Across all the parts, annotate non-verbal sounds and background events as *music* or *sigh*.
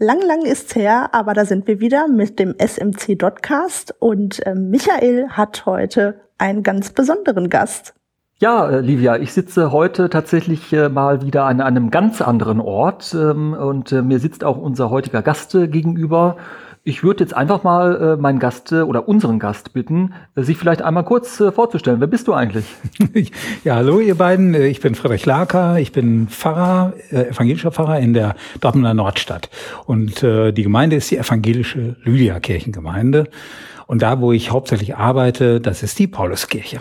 Lang, lang ist's her, aber da sind wir wieder mit dem SMC Dotcast und äh, Michael hat heute einen ganz besonderen Gast. Ja, äh, Livia, ich sitze heute tatsächlich äh, mal wieder an einem ganz anderen Ort ähm, und äh, mir sitzt auch unser heutiger Gast äh, gegenüber. Ich würde jetzt einfach mal äh, meinen Gast äh, oder unseren Gast bitten, äh, sich vielleicht einmal kurz äh, vorzustellen. Wer bist du eigentlich? *laughs* Ja, hallo ihr beiden. Äh, ich bin Friedrich Laker. Ich bin Pfarrer, äh, evangelischer Pfarrer in der Dortmunder Nordstadt. Und äh, die Gemeinde ist die evangelische Lydia-Kirchengemeinde. Und da, wo ich hauptsächlich arbeite, das ist die Pauluskirche.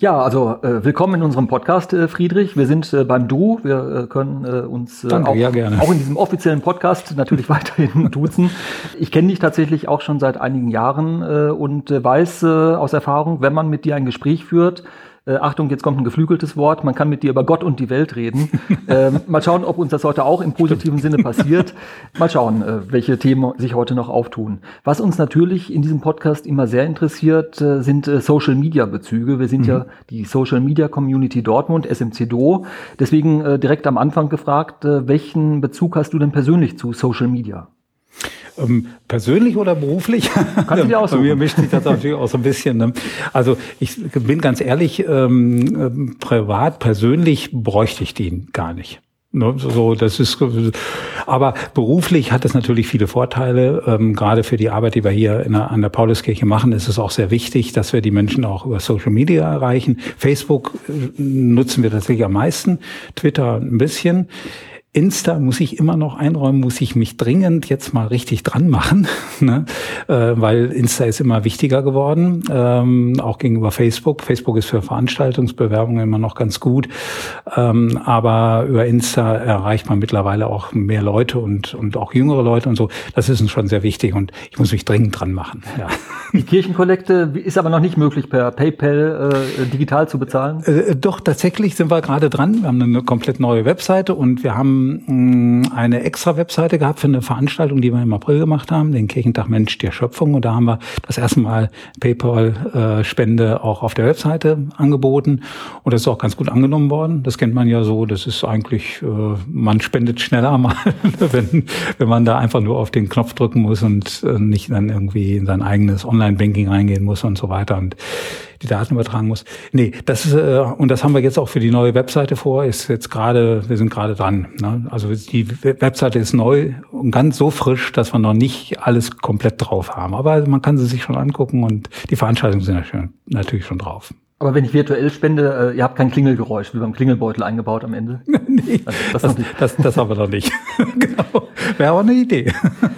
Ja, also äh, willkommen in unserem Podcast, äh, Friedrich. Wir sind äh, beim Du. Wir äh, können äh, uns äh, Danke, auch, ja, auch in diesem offiziellen Podcast natürlich *laughs* weiterhin duzen. Ich kenne dich tatsächlich auch schon seit einigen Jahren äh, und äh, weiß äh, aus Erfahrung, wenn man mit dir ein Gespräch führt, äh, Achtung, jetzt kommt ein geflügeltes Wort, man kann mit dir über Gott und die Welt reden. *laughs* ähm, mal schauen, ob uns das heute auch im positiven Sinne passiert. Mal schauen, äh, welche Themen sich heute noch auftun. Was uns natürlich in diesem Podcast immer sehr interessiert, äh, sind äh, Social-Media-Bezüge. Wir sind ja die Social-Media-Community Dortmund, SMC-Do. Deswegen äh, direkt am Anfang gefragt, äh, welchen Bezug hast du denn persönlich zu Social Media? Ähm, persönlich oder beruflich? Kannst du dir aussuchen. Bei mir mischt sich das natürlich auch so ein bisschen. Ne? Also ich bin ganz ehrlich, ähm, ähm, privat, persönlich bräuchte ich den gar nicht. Ne, so, das ist, aber beruflich hat es natürlich viele Vorteile. Ähm, gerade für die Arbeit, die wir hier in der, an der Pauluskirche machen, ist es auch sehr wichtig, dass wir die Menschen auch über Social Media erreichen. Facebook äh, nutzen wir tatsächlich am meisten, Twitter ein bisschen. Insta muss ich immer noch einräumen, muss ich mich dringend jetzt mal richtig dran machen, *laughs* ne? äh, weil Insta ist immer wichtiger geworden, ähm, auch gegenüber Facebook. Facebook ist für Veranstaltungsbewerbungen immer noch ganz gut, ähm, aber über Insta erreicht man mittlerweile auch mehr Leute und, und auch jüngere Leute und so. Das ist uns schon sehr wichtig und ich muss mich dringend dran machen. Ja. *laughs* Die Kirchenkollekte ist aber noch nicht möglich, per PayPal äh, digital zu bezahlen. Äh, doch, tatsächlich sind wir gerade dran. Wir haben eine komplett neue Webseite und wir haben mh, eine extra Webseite gehabt für eine Veranstaltung, die wir im April gemacht haben, den Kirchentag Mensch der Schöpfung. Und da haben wir das erste Mal PayPal-Spende auch auf der Webseite angeboten. Und das ist auch ganz gut angenommen worden. Das kennt man ja so. Das ist eigentlich, äh, man spendet schneller mal, *laughs* wenn, wenn man da einfach nur auf den Knopf drücken muss und äh, nicht dann irgendwie in sein eigenes Online-Banking reingehen muss und so weiter. Und die Daten übertragen muss. Nee, das ist, äh, und das haben wir jetzt auch für die neue Webseite vor, ist jetzt gerade, wir sind gerade dran. Ne? Also die Webseite ist neu und ganz so frisch, dass wir noch nicht alles komplett drauf haben. Aber man kann sie sich schon angucken und die Veranstaltungen sind natürlich schon drauf. Aber wenn ich virtuell spende, äh, ihr habt kein Klingelgeräusch, wie beim Klingelbeutel eingebaut am Ende? *laughs* nee, also das, das, das, das, haben wir noch nicht. *laughs* genau. Wäre aber eine Idee.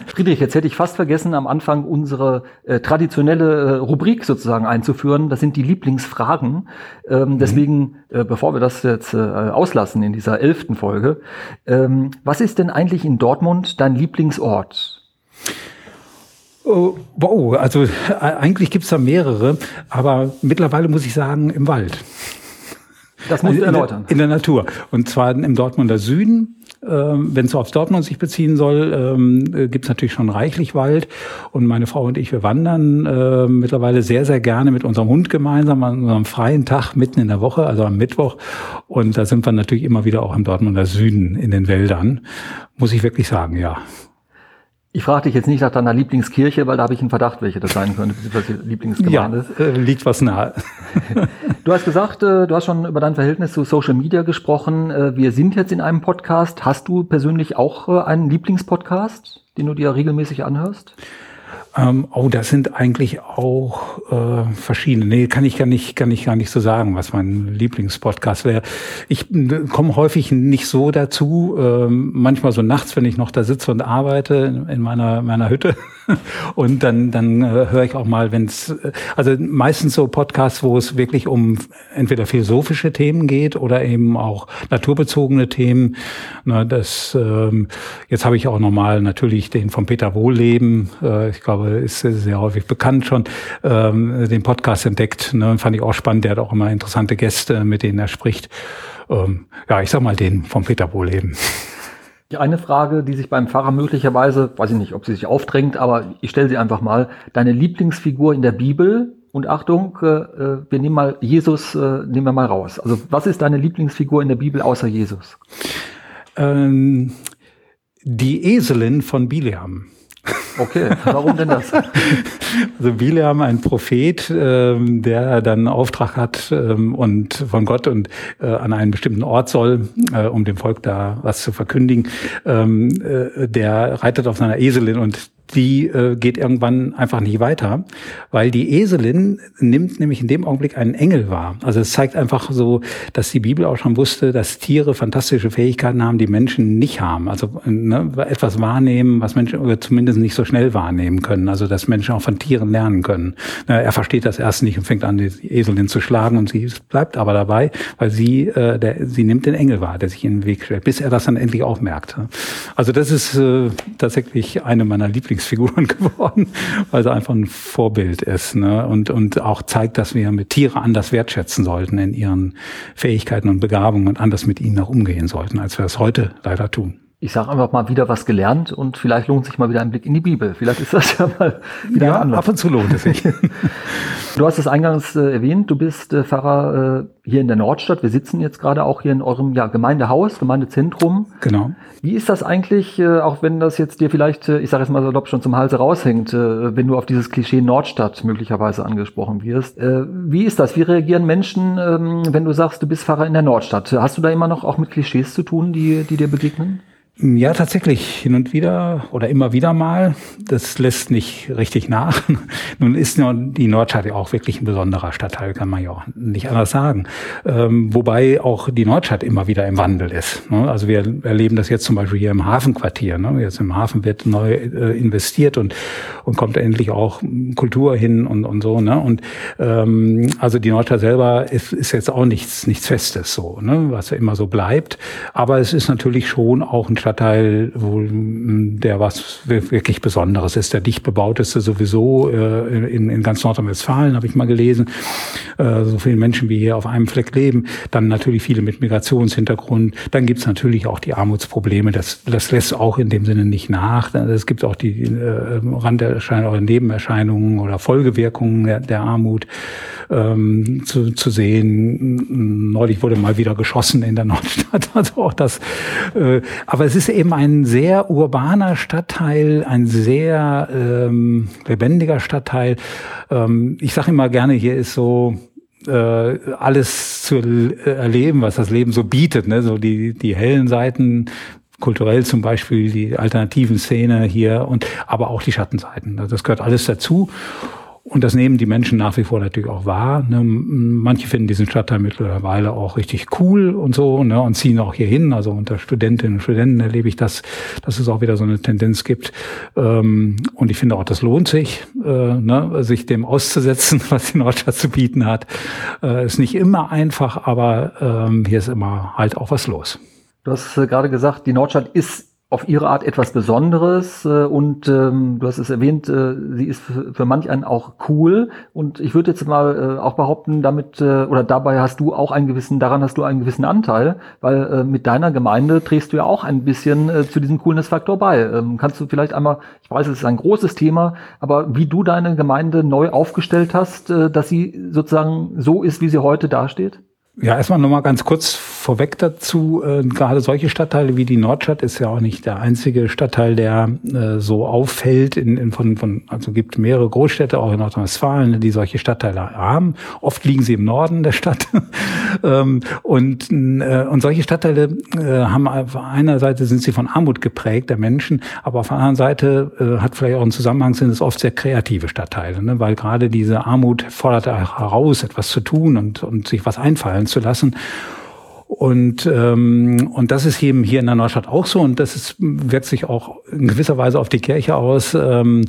Friedrich, jetzt hätte ich fast vergessen, am Anfang unsere äh, traditionelle äh, Rubrik sozusagen einzuführen. Das sind die Lieblingsfragen. Ähm, mhm. Deswegen, äh, bevor wir das jetzt äh, auslassen in dieser elften Folge, ähm, was ist denn eigentlich in Dortmund dein Lieblingsort? Oh, wow, also äh, eigentlich gibt's da mehrere, aber mittlerweile muss ich sagen, im Wald. Das musst du Also in erläutern. der, in der Natur. Und zwar im Dortmunder Süden. Ähm, Wenn es so aufs Dortmund sich beziehen soll, ähm, äh, gibt's natürlich schon reichlich Wald. Und meine Frau und ich, wir wandern äh, mittlerweile sehr, sehr gerne mit unserem Hund gemeinsam an unserem freien Tag mitten in der Woche, also am Mittwoch. Und da sind wir natürlich immer wieder auch im Dortmunder Süden in den Wäldern. Muss ich wirklich sagen, ja. Ich frage dich jetzt nicht nach deiner Lieblingskirche, weil da habe ich einen Verdacht, welche das sein könnte, beziehungsweise Ja, Lieblingsgemeinde. äh, liegt was nahe. *laughs* Du hast gesagt, äh, du hast schon über dein Verhältnis zu Social Media gesprochen. Äh, Wir sind jetzt in einem Podcast. Hast du persönlich auch äh, einen Lieblingspodcast, den du dir regelmäßig anhörst? Ähm, oh, das sind eigentlich auch äh, verschiedene. Nee, kann ich gar nicht, kann ich gar nicht so sagen, was mein Lieblingspodcast wäre. Ich äh, komme häufig nicht so dazu. Ähm, manchmal so nachts, wenn ich noch da sitze und arbeite in, in meiner meiner Hütte. *laughs* *laughs* Und dann dann äh, höre ich auch mal, wenn es also meistens so Podcasts, wo es wirklich um entweder philosophische Themen geht oder eben auch naturbezogene Themen. Na, das ähm, jetzt habe ich auch nochmal natürlich den von Peter Wohlleben. Äh, ich glaube, ist sehr häufig bekannt schon, ähm, den Podcast entdeckt. Ne, fand ich auch spannend. Der hat auch immer interessante Gäste, mit denen er spricht. Ähm, ja, ich sag mal den von Peter Wohlleben. *laughs* Eine Frage, die sich beim Pfarrer möglicherweise, weiß ich nicht, ob sie sich aufdrängt, aber ich stelle sie einfach mal. Deine Lieblingsfigur in der Bibel und Achtung, äh, äh, wir nehmen mal Jesus, äh, nehmen wir mal raus. Also was ist deine Lieblingsfigur in der Bibel außer Jesus? Ähm, die Eselin von Bileam. *laughs* Okay, warum denn das? *laughs* Also Bileam, ein Prophet, ähm, der dann Auftrag hat ähm, und von Gott und äh, an einen bestimmten Ort soll, äh, um dem Volk da was zu verkündigen. Ähm, äh, der reitet auf seiner Eselin und die äh, geht irgendwann einfach nicht weiter, weil die Eselin nimmt nämlich in dem Augenblick einen Engel wahr. Also es zeigt einfach so, dass die Bibel auch schon wusste, dass Tiere fantastische Fähigkeiten haben, die Menschen nicht haben. Also ne, etwas wahrnehmen, was Menschen zumindest nicht so schnell wahrnehmen können. Also dass Menschen auch von Tieren lernen können. Er versteht das erst nicht und fängt an, die Eselin zu schlagen und sie bleibt aber dabei, weil sie, äh, der, sie nimmt den Engel wahr, der sich in den Weg stellt, bis er das dann endlich auch merkt. Also das ist äh, tatsächlich eine meiner Lieblings Lieblingsfiguren *laughs* geworden, weil sie einfach ein Vorbild ist ne? und, und auch zeigt, dass wir mit Tiere anders wertschätzen sollten in ihren Fähigkeiten und Begabungen und anders mit ihnen auch umgehen sollten, als wir es heute leider tun ich sage einfach mal wieder was gelernt und vielleicht lohnt sich mal wieder ein Blick in die Bibel. Vielleicht ist das *laughs* ja mal wieder ja, anders. Ab und zu lohnt es sich. *laughs* du hast es eingangs äh, erwähnt, du bist äh, Pfarrer äh, hier in der Nordstadt. Wir sitzen jetzt gerade auch hier in eurem ja, Gemeindehaus, Gemeindezentrum. Genau. Wie ist das eigentlich, äh, auch wenn das jetzt dir vielleicht, äh, ich sage jetzt mal so, schon zum Halse raushängt, äh, wenn du auf dieses Klischee Nordstadt möglicherweise angesprochen wirst. Wie ist das? Wie reagieren Menschen, ähm, wenn du sagst, du bist Pfarrer in der Nordstadt? Hast du da immer noch auch mit Klischees zu tun, die, die dir begegnen? Ja, tatsächlich hin und wieder oder immer wieder mal. Das lässt nicht richtig nach. *laughs* Nun ist die Nordstadt ja auch wirklich ein besonderer Stadtteil, kann man ja auch nicht anders sagen. Ähm, wobei auch die Nordstadt immer wieder im Wandel ist. Ne? Also wir erleben das jetzt zum Beispiel hier im Hafenquartier. Ne? Jetzt im Hafen wird neu äh, investiert und, und kommt endlich auch Kultur hin und, und so. Ne? Und ähm, also die Nordstadt selber ist, ist jetzt auch nichts, nichts Festes so, was ja immer so bleibt. Aber es ist natürlich schon auch ein Stadtteil, wo hm, der was wirklich Besonderes ist. Der dicht bebauteste sowieso äh, in, in ganz Nordrhein-Westfalen, habe ich mal gelesen. Äh, so viele Menschen wie hier auf einem Fleck leben. Dann natürlich viele mit Migrationshintergrund. Dann gibt's natürlich auch die Armutsprobleme. Das, das lässt auch in dem Sinne nicht nach. Es gibt auch die äh, Randerscheinungen oder Nebenerscheinungen oder Folgewirkungen der, der Armut ähm, zu, zu sehen. Neulich wurde mal wieder geschossen in der Nordstadt. *laughs* Also auch das. Äh, aber es ist eben ein sehr urbaner Stadtteil, ein sehr ähm, lebendiger Stadtteil. Ähm, ich sage immer gerne, hier ist so alles zu erleben, was das Leben so bietet. Ne? So die, die hellen Seiten, kulturell zum Beispiel die alternativen Szene hier und aber auch die Schattenseiten. Also das gehört alles dazu. Und das nehmen die Menschen nach wie vor natürlich auch wahr. Ne? Manche finden diesen Stadtteil mittlerweile auch richtig cool und so ne? und ziehen auch hier hin. Also unter Studentinnen und Studenten erlebe ich das, dass es auch wieder so eine Tendenz gibt. Ähm, und ich finde auch, das lohnt sich, äh, ne? sich dem auszusetzen, *laughs* was die Nordstadt zu bieten hat. Äh, ist nicht immer einfach, aber ähm, hier ist immer halt auch was los. Du hast äh, gerade gesagt, die Nordstadt ist auf ihre Art etwas Besonderes äh, und ähm, du hast es erwähnt, äh, sie ist für, für manch einen auch cool und ich würde jetzt mal äh, auch behaupten, damit äh, oder dabei hast du auch einen gewissen, daran hast du einen gewissen Anteil, weil äh, mit deiner Gemeinde trägst du ja auch ein bisschen äh, zu diesem Coolness-Faktor bei. Ähm, kannst du vielleicht einmal, ich weiß, es ist ein großes Thema, aber wie du deine Gemeinde neu aufgestellt hast, äh, dass sie sozusagen so ist, wie sie heute dasteht? Ja, erstmal nochmal ganz kurz vorweg dazu. Äh, gerade solche Stadtteile wie die Nordstadt ist ja auch nicht der einzige Stadtteil, der äh, so auffällt. In, in von, von, also gibt mehrere Großstädte, auch in Nordrhein-Westfalen, die solche Stadtteile haben. Oft liegen sie im Norden der Stadt. *laughs* ähm, und, äh, und solche Stadtteile äh, haben auf einer Seite sind sie von Armut geprägt, der Menschen, aber auf der anderen Seite äh, hat vielleicht auch einen Zusammenhang, sind es oft sehr kreative Stadtteile, ne? weil gerade diese Armut fordert heraus, etwas zu tun und, und sich was einfallen fallen zu lassen. Und, ähm, und das ist eben hier in der Neustadt auch so und das ist, wirkt sich auch in gewisser Weise auf die Kirche aus. Ähm,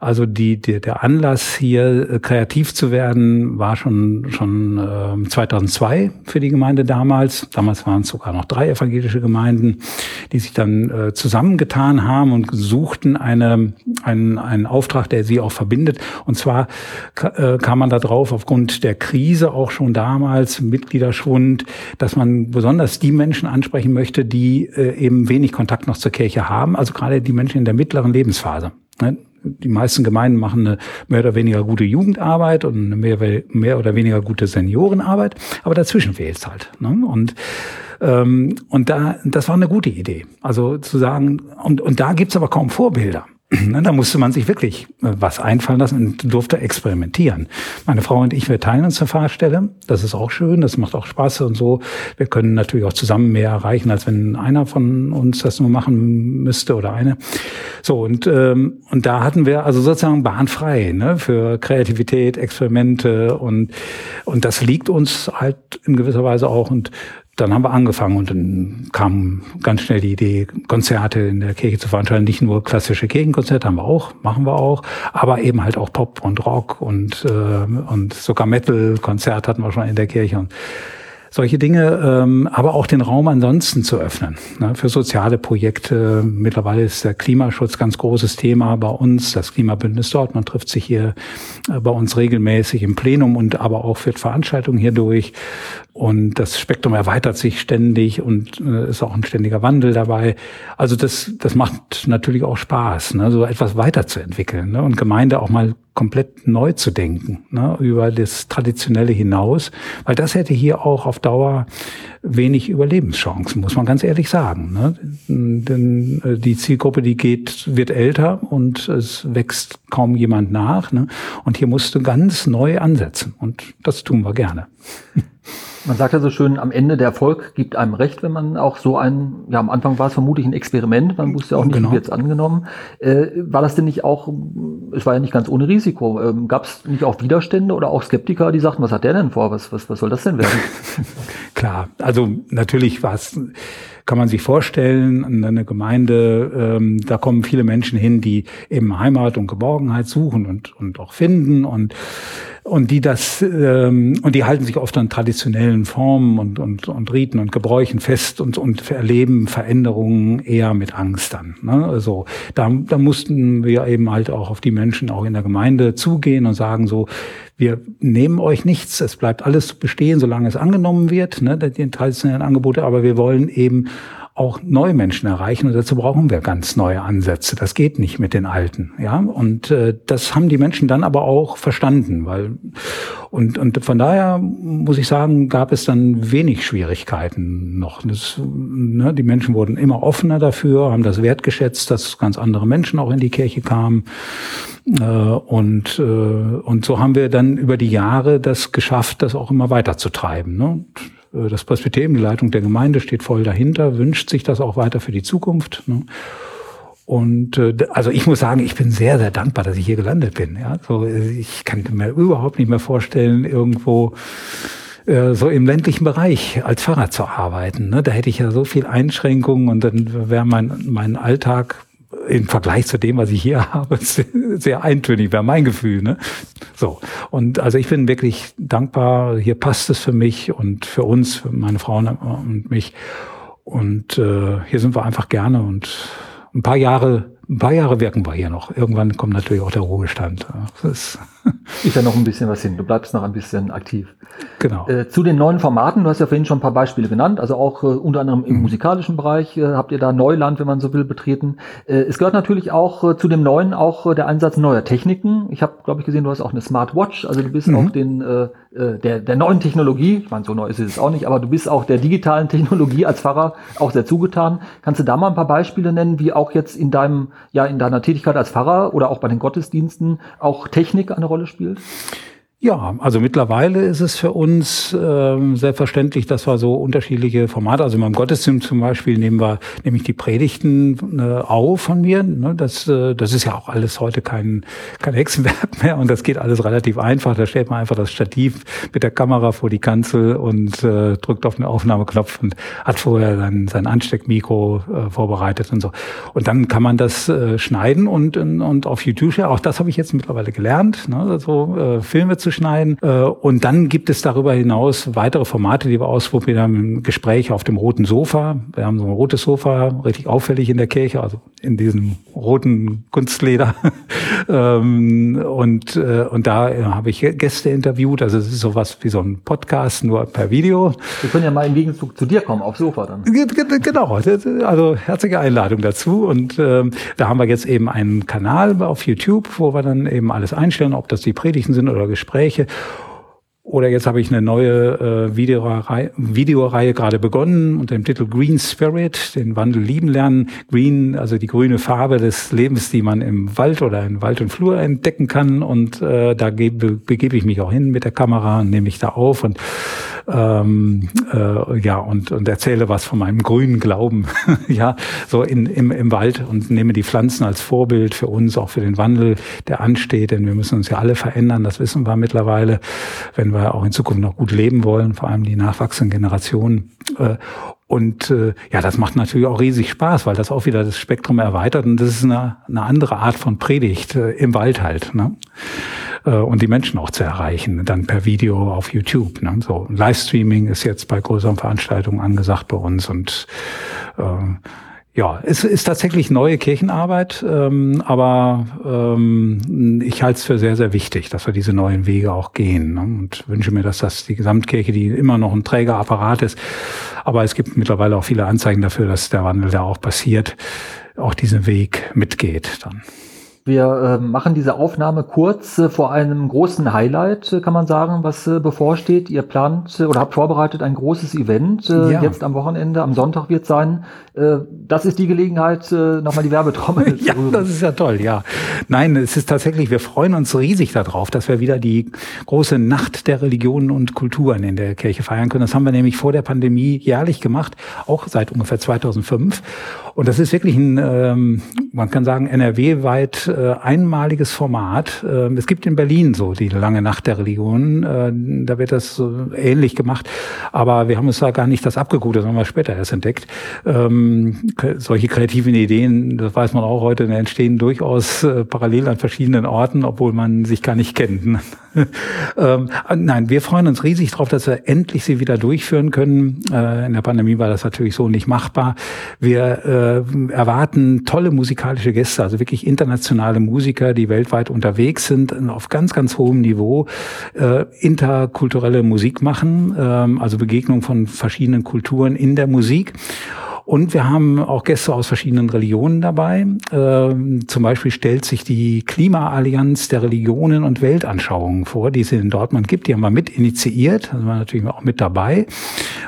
also die, die, der Anlass hier äh, kreativ zu werden war schon, schon ähm, 2002 für die Gemeinde damals. Damals waren es sogar noch drei evangelische Gemeinden, die sich dann äh, zusammengetan haben und suchten eine, einen, einen Auftrag, der sie auch verbindet. Und zwar äh, kam man da drauf aufgrund der Krise auch schon damals, Mitgliederschwund, dass man besonders die Menschen ansprechen möchte, die äh, eben wenig Kontakt noch zur Kirche haben, also gerade die Menschen in der mittleren Lebensphase. Ne? die meisten Gemeinden machen eine mehr oder weniger gute Jugendarbeit und eine mehr, mehr oder weniger gute Seniorenarbeit, aber dazwischen fehlt es halt. Ne? Und ähm, und da, das war eine gute Idee. Also zu sagen, und, und da gibt's aber kaum Vorbilder. *clears throat* Ne, da musste man sich wirklich äh, was einfallen lassen und durfte experimentieren. Meine Frau und ich, wir teilen uns eine Fahrstelle. Das ist auch schön, das macht auch Spaß und so. Wir können natürlich auch zusammen mehr erreichen, als wenn einer von uns das nur machen müsste oder eine. So, und, ähm, und da hatten wir also sozusagen bahnfrei ne, für Kreativität, Experimente und, und das liegt uns halt in gewisser Weise auch. Und dann haben wir angefangen und dann kam ganz schnell die Idee, Konzerte in der Kirche zu veranstalten. Nicht nur klassische Kirchenkonzerte haben wir auch, machen wir auch, aber eben halt auch Pop und Rock und, äh, und sogar Metal-Konzert hatten wir schon in der Kirche. Und solche Dinge, ähm, aber auch den Raum ansonsten zu öffnen ne, für soziale Projekte. Mittlerweile ist der Klimaschutz ganz großes Thema bei uns. Das Klimabündnis Dortmund trifft sich hier äh, bei uns regelmäßig im Plenum und aber auch führt Veranstaltungen hier durch. Und das Spektrum erweitert sich ständig und äh, ist auch ein ständiger Wandel dabei. Also das, das macht natürlich auch Spaß, ne, so etwas weiterzuentwickeln ne, und Gemeinde auch mal komplett neu zu denken, ne, über das Traditionelle hinaus, weil das hätte hier auch auf Dauer wenig Überlebenschancen, muss man ganz ehrlich sagen. Ne? Denn äh, die Zielgruppe, die geht, wird älter und es wächst kaum jemand nach. Ne? Und hier musst du ganz neu ansetzen und das tun wir gerne. *laughs* Man sagt ja so schön, am Ende der Erfolg gibt einem recht, wenn man auch so ein, ja, am Anfang war es vermutlich ein Experiment, man wusste ja auch nicht, genau. wie jetzt angenommen. Äh, war das denn nicht auch, es war ja nicht ganz ohne Risiko, ähm, gab es nicht auch Widerstände oder auch Skeptiker, die sagten, was hat der denn vor, was, was, was soll das denn werden? *laughs* Klar, also natürlich war es kann man sich vorstellen, eine Gemeinde, ähm, da kommen viele Menschen hin, die eben Heimat und Geborgenheit suchen und, und auch finden und und die das ähm, und die halten sich oft an traditionellen Formen und und und Riten und Gebräuchen fest und und erleben Veränderungen eher mit Angst dann. Ne? Also da da mussten wir eben halt auch auf die Menschen auch in der Gemeinde zugehen und sagen so wir nehmen euch nichts, es bleibt alles bestehen, solange es angenommen wird, ne, die traditionellen Angebote, aber wir wollen eben auch neue Menschen erreichen und dazu brauchen wir ganz neue Ansätze. Das geht nicht mit den alten, ja. Und äh, das haben die Menschen dann aber auch verstanden, weil und und von daher muss ich sagen, gab es dann wenig Schwierigkeiten noch. Das, ne, die Menschen wurden immer offener dafür, haben das wertgeschätzt, dass ganz andere Menschen auch in die Kirche kamen. Äh, und, äh, und so haben wir dann über die Jahre das geschafft, das auch immer weiter zu treiben. Ne? Äh, das Presbyterium, die Leitung der Gemeinde steht voll dahinter, wünscht sich das auch weiter für die Zukunft. Ne? Und äh, also ich muss sagen, ich bin sehr, sehr dankbar, dass ich hier gelandet bin. Ja, so ich kann mir überhaupt nicht mehr vorstellen, irgendwo äh, so im ländlichen Bereich als Pfarrer zu arbeiten. Ne? Da hätte ich ja so viel Einschränkungen und dann wäre mein mein Alltag im Vergleich zu dem, was ich hier *laughs* habe, sehr eintönig, wäre mein Gefühl. Ne? So. Und also ich bin wirklich dankbar, hier passt es für mich und für uns, für meine Frau und mich. Und äh, hier sind wir einfach gerne und ein paar Jahre ein paar Jahre wirken wir hier noch. Irgendwann kommt natürlich auch der Ruhestand. Das ist ja noch ein bisschen was hin. Du bleibst noch ein bisschen aktiv. Genau. Äh, zu den neuen Formaten, du hast ja vorhin schon ein paar Beispiele genannt, also auch äh, unter anderem im mhm. musikalischen Bereich äh, habt ihr da Neuland, wenn man so will, betreten. Äh, es gehört natürlich auch äh, zu dem Neuen auch äh, der Einsatz neuer Techniken. Ich habe, glaube ich, gesehen, du hast auch eine Smartwatch, also du bist mhm. auch den der, der neuen Technologie, ich meine, so neu ist es auch nicht, aber du bist auch der digitalen Technologie als Pfarrer auch sehr zugetan. Kannst du da mal ein paar Beispiele nennen, wie auch jetzt in deinem ja in deiner Tätigkeit als Pfarrer oder auch bei den Gottesdiensten auch Technik eine Rolle spielt? Ja, also mittlerweile ist es für uns äh, selbstverständlich, dass wir so unterschiedliche Formate, also meinem Gottesdienst zum Beispiel nehmen wir nämlich die Predigten äh, auf von mir. Ne? Das, äh, das ist ja auch alles heute kein, kein Hexenwerk mehr und das geht alles relativ einfach. Da stellt man einfach das Stativ mit der Kamera vor die Kanzel und äh, drückt auf den Aufnahmeknopf und hat vorher dann sein Ansteckmikro äh, vorbereitet und so. Und dann kann man das äh, schneiden und, und auf YouTube, auch das habe ich jetzt mittlerweile gelernt, ne? also äh, Filme zu schneiden. Äh, und dann gibt es darüber hinaus weitere Formate, die wir ausprobieren haben. Gespräche auf dem roten Sofa. Wir haben so ein rotes Sofa, richtig auffällig in der Kirche, also in diesem roten Kunstleder. *laughs* Ähm, und, äh, und da habe ich Gäste interviewt. Also es ist sowas wie so ein Podcast, nur per Video. Wir können ja mal im Gegenzug zu dir kommen, aufs Sofa dann. Genau, also herzliche Einladung dazu. Und ähm, da haben wir jetzt eben einen Kanal auf YouTube, wo wir dann eben alles einstellen, ob das die Predigten sind oder Gespräche. Oder jetzt habe ich eine neue äh, Videoreihe, Videoreihe gerade begonnen unter dem Titel Green Spirit, den Wandel lieben lernen. Green, also die grüne Farbe des Lebens, die man im Wald oder in Wald und Flur entdecken kann. Und äh, da gebe, begebe ich mich auch hin mit der Kamera und nehme mich da auf und ähm, äh, ja und und erzähle was von meinem grünen Glauben, *laughs* ja so in, im im Wald und nehme die Pflanzen als Vorbild für uns auch für den Wandel, der ansteht, denn wir müssen uns ja alle verändern, das wissen wir mittlerweile, wenn wir auch in Zukunft noch gut leben wollen, vor allem die nachwachsenden Generationen. Äh, und äh, ja, das macht natürlich auch riesig Spaß, weil das auch wieder das Spektrum erweitert und das ist eine, eine andere Art von Predigt äh, im Wald halt. Ne? Äh, und die Menschen auch zu erreichen, dann per Video auf YouTube. Ne? So Livestreaming ist jetzt bei größeren Veranstaltungen angesagt bei uns und äh, ja, es ist tatsächlich neue Kirchenarbeit, ähm, aber ähm, ich halte es für sehr, sehr wichtig, dass wir diese neuen Wege auch gehen ne? und wünsche mir, dass das die Gesamtkirche, die immer noch ein träger Apparat ist, aber es gibt mittlerweile auch viele Anzeigen dafür, dass der Wandel da auch passiert, auch diesen Weg mitgeht dann. Wir äh, machen diese Aufnahme kurz äh, vor einem großen Highlight, äh, kann man sagen, was äh, bevorsteht. Ihr plant äh, oder habt vorbereitet ein großes Event äh, ja. jetzt am Wochenende, am Sonntag wird sein. Äh, das ist die Gelegenheit, äh, nochmal die Werbetrommel *laughs* ja, zu rühren. das ist ja toll, ja. Nein, es ist tatsächlich, wir freuen uns riesig darauf, dass wir wieder die große Nacht der Religionen und Kulturen in der Kirche feiern können. Das haben wir nämlich vor der Pandemie jährlich gemacht, auch seit ungefähr 2005. Und das ist wirklich ein, ähm, man kann sagen, NRW-weit äh, einmaliges Format. Äh, es gibt in Berlin so die lange Nacht der Religionen. Äh, da wird das so ähnlich gemacht. Aber wir haben uns da gar nicht das abgeguckt, das haben wir später erst entdeckt. Ähm, solche kreativen Ideen, das weiß man auch heute, entstehen durchaus äh, parallel an verschiedenen Orten, obwohl man sich gar nicht kennt. *laughs* ähm, nein, wir freuen uns riesig darauf, dass wir endlich sie wieder durchführen können. Äh, in der Pandemie war das natürlich so nicht machbar. Wir äh, äh, erwarten tolle musikalische Gäste, also wirklich internationale Musiker, die weltweit unterwegs sind, auf ganz, ganz hohem Niveau äh, interkulturelle Musik machen, äh, also Begegnung von verschiedenen Kulturen in der Musik. Und wir haben auch Gäste aus verschiedenen Religionen dabei. Ähm, zum Beispiel stellt sich die Klimaallianz der Religionen und Weltanschauungen vor, die es in Dortmund gibt. Die haben wir mit initiiert, also wir natürlich auch mit dabei.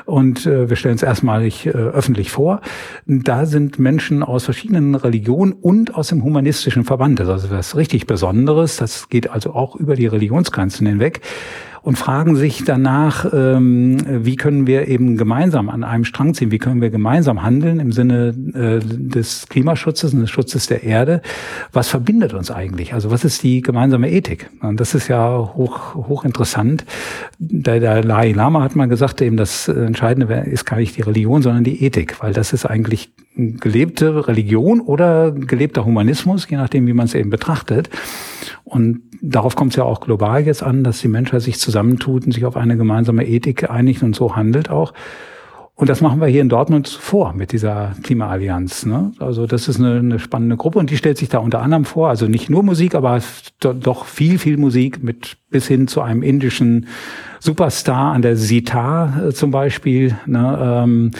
Und äh, wir stellen es erstmalig äh, öffentlich vor. Da sind Menschen aus verschiedenen Religionen und aus dem humanistischen Verband. Das ist also was richtig Besonderes. Das geht also auch über die Religionsgrenzen hinweg und fragen sich danach, ähm, wie können wir eben gemeinsam an einem Strang ziehen, wie können wir gemeinsam handeln im Sinne äh, des Klimaschutzes und des Schutzes der Erde. Was verbindet uns eigentlich? Also was ist die gemeinsame Ethik? Und das ist ja hoch, hoch interessant. Der Dalai Lama hat mal gesagt, eben das Entscheidende ist gar nicht die Religion, sondern die Ethik, weil das ist eigentlich gelebte Religion oder gelebter Humanismus, je nachdem, wie man es eben betrachtet. Und darauf kommt es ja auch global jetzt an, dass die Menschheit sich zusammentut und sich auf eine gemeinsame Ethik einigt und so handelt auch. Und das machen wir hier in Dortmund vor mit dieser Klimaallianz. Ne? Also das ist eine, eine spannende Gruppe und die stellt sich da unter anderem vor, also nicht nur Musik, aber doch viel, viel Musik mit bis hin zu einem indischen Superstar an der Sitar äh, zum Beispiel. Ne? Ähm,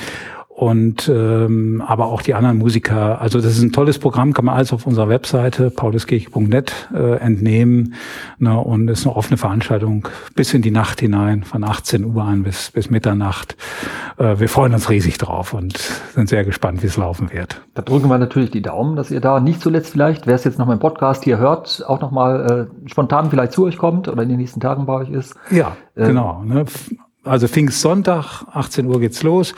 und ähm, aber auch die anderen Musiker. Also das ist ein tolles Programm, kann man alles auf unserer Webseite pauluskirche.net äh, entnehmen. Ne, und ist eine offene Veranstaltung bis in die Nacht hinein, von 18 Uhr an bis, bis Mitternacht. Äh, wir freuen uns riesig drauf und sind sehr gespannt, wie es laufen wird. Da drücken wir natürlich die Daumen, dass ihr da nicht zuletzt vielleicht, wer es jetzt noch mal im Podcast hier hört, auch noch mal äh, spontan vielleicht zu euch kommt oder in den nächsten Tagen bei euch ist. Ja, äh, genau. Ne? Also Pfingstsonntag, 18 Uhr geht's los.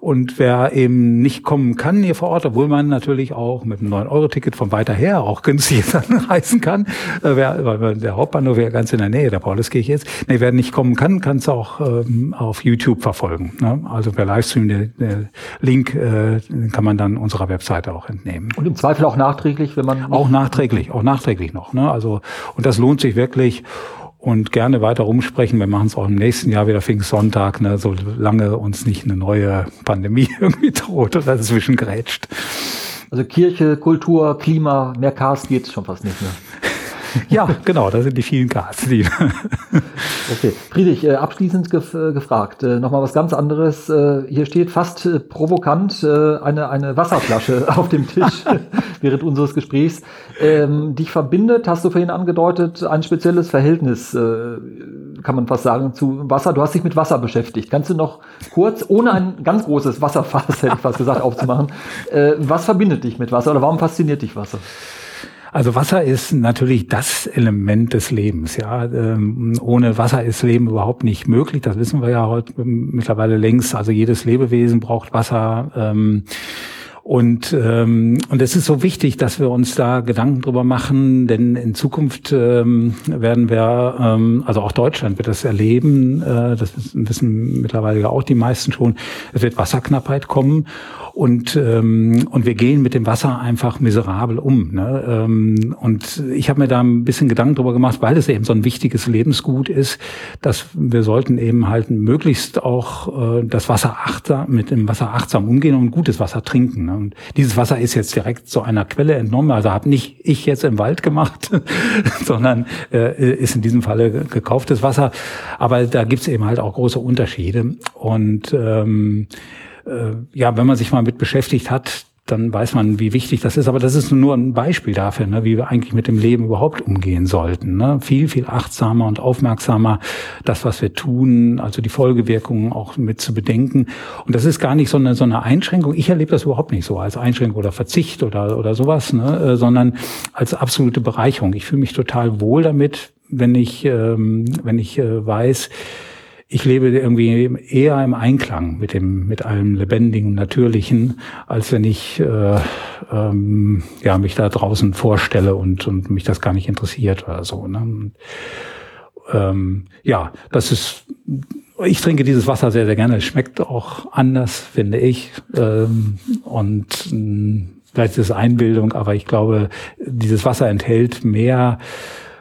Und wer eben nicht kommen kann hier vor Ort, obwohl man natürlich auch mit einem 9-Euro-Ticket von weiter her auch günstig *laughs* reisen kann, äh, wer, weil der Hauptbahnhof ja ganz in der Nähe der Pauluskirche ist. Nee, wer nicht kommen kann, kann es auch ähm, auf YouTube verfolgen. Ne? Also per Livestream, der, der Link äh, kann man dann unserer Webseite auch entnehmen. Und im Zweifel auch nachträglich, wenn man... Auch nachträglich, auch nachträglich noch. Ne? Also, und das lohnt sich wirklich. Und gerne weiter rumsprechen. Wir machen es auch im nächsten Jahr wieder Pfingstsonntag, ne, solange uns nicht eine neue Pandemie *laughs* irgendwie droht oder dazwischen grätscht. Also Kirche, Kultur, Klima, mehr Cast geht schon fast nicht mehr. Ja, genau, da sind die vielen Gas. Die *laughs* okay, Friedrich, äh, abschließend gef äh, gefragt, äh, nochmal was ganz anderes. Äh, hier steht fast äh, provokant äh, eine, eine Wasserflasche *laughs* auf dem Tisch *laughs* während unseres Gesprächs. Ähm, dich verbindet, hast du vorhin angedeutet, ein spezielles Verhältnis, äh, kann man fast sagen, zu Wasser. Du hast dich mit Wasser beschäftigt. Kannst du noch kurz, ohne ein ganz großes Wasserfass, hätte ich fast gesagt, aufzumachen, äh, was verbindet dich mit Wasser oder warum fasziniert dich Wasser? Also Wasser ist natürlich das Element des Lebens. Ja, ähm, ohne Wasser ist Leben überhaupt nicht möglich. Das wissen wir ja heute mittlerweile längst. Also jedes Lebewesen braucht Wasser. Ähm, und, ähm, und es ist so wichtig, dass wir uns da Gedanken drüber machen, denn in Zukunft ähm, werden wir, ähm, also auch Deutschland wird das erleben, äh, das wissen mittlerweile ja auch die meisten schon, es wird Wasserknappheit kommen. Und, ähm, und wir gehen mit dem Wasser einfach miserabel um. Ne? Ähm, und ich habe mir da ein bisschen Gedanken drüber gemacht, weil es eben so ein wichtiges Lebensgut ist, dass wir sollten eben halt möglichst auch äh, das Wasser achtsam, mit dem Wasser achtsam umgehen und gutes Wasser trinken. Ne? Und dieses Wasser ist jetzt direkt zu einer Quelle entnommen, also habe nicht ich jetzt im Wald gemacht, *laughs* sondern äh, ist in diesem Falle gekauftes Wasser. Aber da gibt's eben halt auch große Unterschiede. Und ähm, äh, ja, wenn man sich mal mit beschäftigt hat, dann weiß man, wie wichtig das ist. Aber das ist nur ein Beispiel dafür, ne, wie wir eigentlich mit dem Leben überhaupt umgehen sollten. Ne? Viel, viel achtsamer und aufmerksamer das, was wir tun, also die Folgewirkungen auch mit zu bedenken. Und das ist gar nicht so eine, so eine Einschränkung. Ich erlebe das überhaupt nicht so als Einschränkung oder Verzicht oder, oder sowas, ne? Äh, sondern als absolute Bereicherung. Ich fühle mich total wohl damit, wenn ich, ähm, wenn ich äh, weiß, ich lebe irgendwie eher im Einklang mit dem, mit allem Lebendigen, Natürlichen, als wenn ich äh, ähm, ja, mich da draußen vorstelle und, und mich das gar nicht interessiert oder so. Ne? ähm, ja, das ist, ich trinke dieses Wasser sehr, sehr gerne. Es schmeckt auch anders, finde ich. Ähm, und mh, hm, vielleicht ist es Einbildung, aber ich glaube, dieses Wasser enthält mehr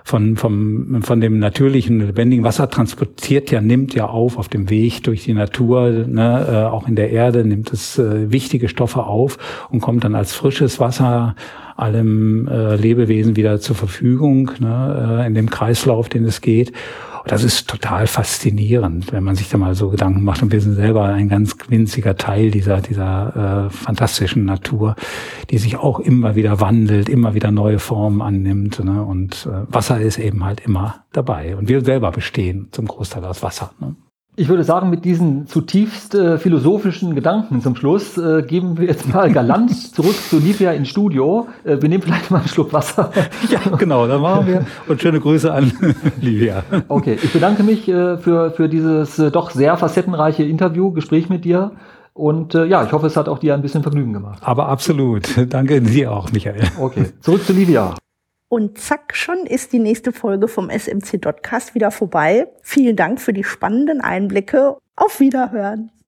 von, vom, von dem natürlichen, lebendigen Wasser transportiert ja, nimmt ja auf auf dem Weg durch die Natur, ne, äh, auch in der Erde nimmt es äh, wichtige Stoffe auf und kommt dann als frisches Wasser allem äh, Lebewesen wieder zur Verfügung, ne, äh, in dem Kreislauf, den es geht. Das ist total faszinierend, wenn man sich da mal so Gedanken macht. Und wir sind selber ein ganz winziger Teil dieser, dieser äh, fantastischen Natur, die sich auch immer wieder wandelt, immer wieder neue Formen annimmt. Ne? Und äh, Wasser ist eben halt immer dabei. Und wir selber bestehen zum Großteil aus Wasser. Ne? Ich würde sagen, mit diesen zutiefst äh, philosophischen Gedanken zum Schluss äh, geben wir jetzt mal galant *laughs* zurück zu Livia ins Studio. Äh, wir nehmen vielleicht mal einen Schluck Wasser. *laughs* ja, genau, dann machen wir. Und schöne Grüße an *laughs* Livia. Okay, ich bedanke mich äh, für, für dieses äh, doch sehr facettenreiche Interview, Gespräch mit dir. Und äh, ja, ich hoffe, es hat auch dir ein bisschen Vergnügen gemacht. Aber absolut. Danke dir auch, Michael. Okay, zurück zu Livia. Und zack, schon ist die nächste Folge vom SMC Dotcast wieder vorbei. Vielen Dank für die spannenden Einblicke. Auf Wiederhören.